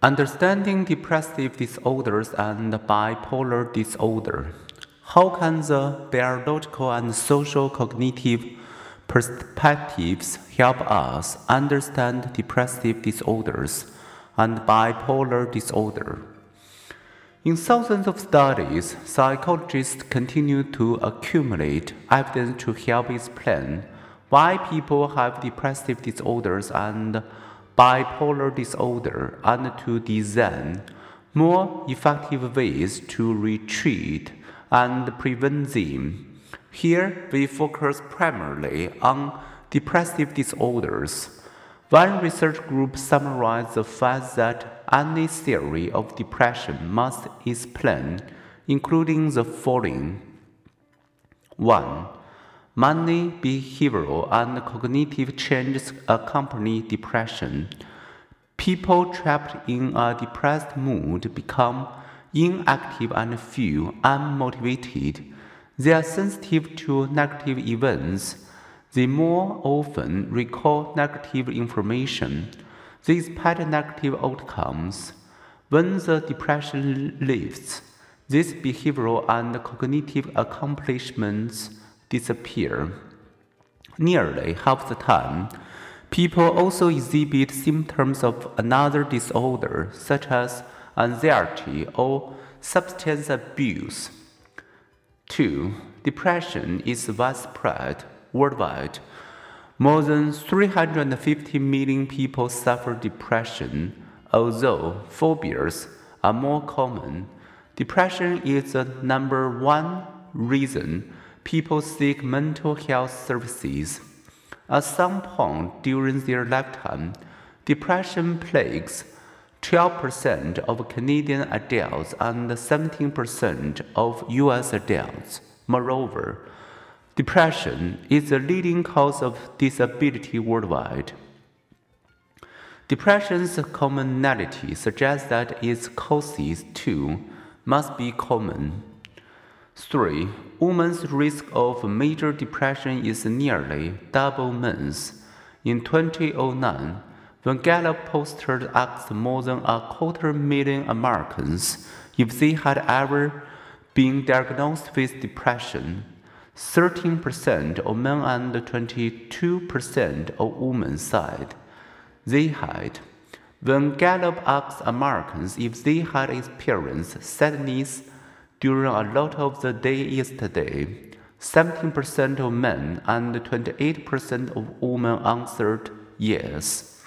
Understanding depressive disorders and bipolar disorder. How can the biological and social cognitive perspectives help us understand depressive disorders and bipolar disorder? In thousands of studies, psychologists continue to accumulate evidence to help explain why people have depressive disorders and bipolar disorder and to design more effective ways to retreat and prevent them. Here we focus primarily on depressive disorders. One research group summarized the fact that any theory of depression must explain, including the following 1. Many behavioral and cognitive changes accompany depression. People trapped in a depressed mood become inactive and feel unmotivated. They are sensitive to negative events. They more often recall negative information. They expect negative outcomes. When the depression lifts, these behavioral and cognitive accomplishments disappear. Nearly half the time, people also exhibit symptoms of another disorder, such as anxiety or substance abuse. 2. Depression is widespread worldwide. More than 350 million people suffer depression, although phobias are more common. Depression is the number one reason people seek mental health services. At some point during their lifetime, depression plagues 12% of Canadian adults and 17% of US adults. Moreover, depression is the leading cause of disability worldwide. Depression's commonality suggests that its causes too must be common. 3. Women's risk of major depression is nearly double men's. In 2009, when Gallup pollsters asked more than a quarter million Americans if they had ever been diagnosed with depression, 13% of men and 22% of women said they had. When Gallup asked Americans if they had experienced sadness, during a lot of the day yesterday, 17% of men and 28% of women answered yes.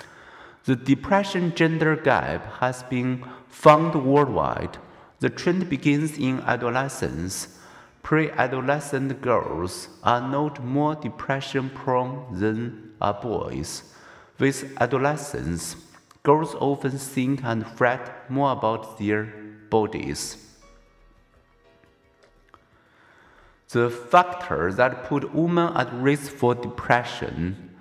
The depression gender gap has been found worldwide. The trend begins in adolescence. Pre adolescent girls are not more depression prone than are boys. With adolescence, girls often think and fret more about their bodies. The factors that put women at risk for depression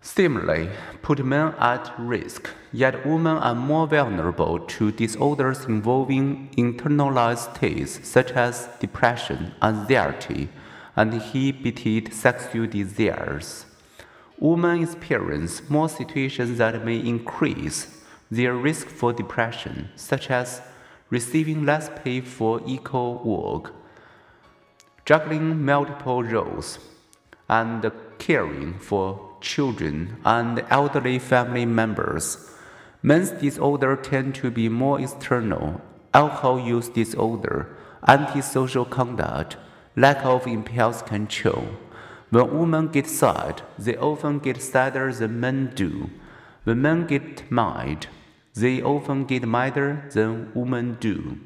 similarly put men at risk, yet women are more vulnerable to disorders involving internalized states such as depression, anxiety, and inhibited sexual desires. Women experience more situations that may increase their risk for depression, such as receiving less pay for equal work juggling multiple roles, and caring for children and elderly family members. Men's disorder tend to be more external, alcohol use disorder, antisocial conduct, lack of impulse control. When women get sad, they often get sadder than men do. When men get mad, they often get madder than women do.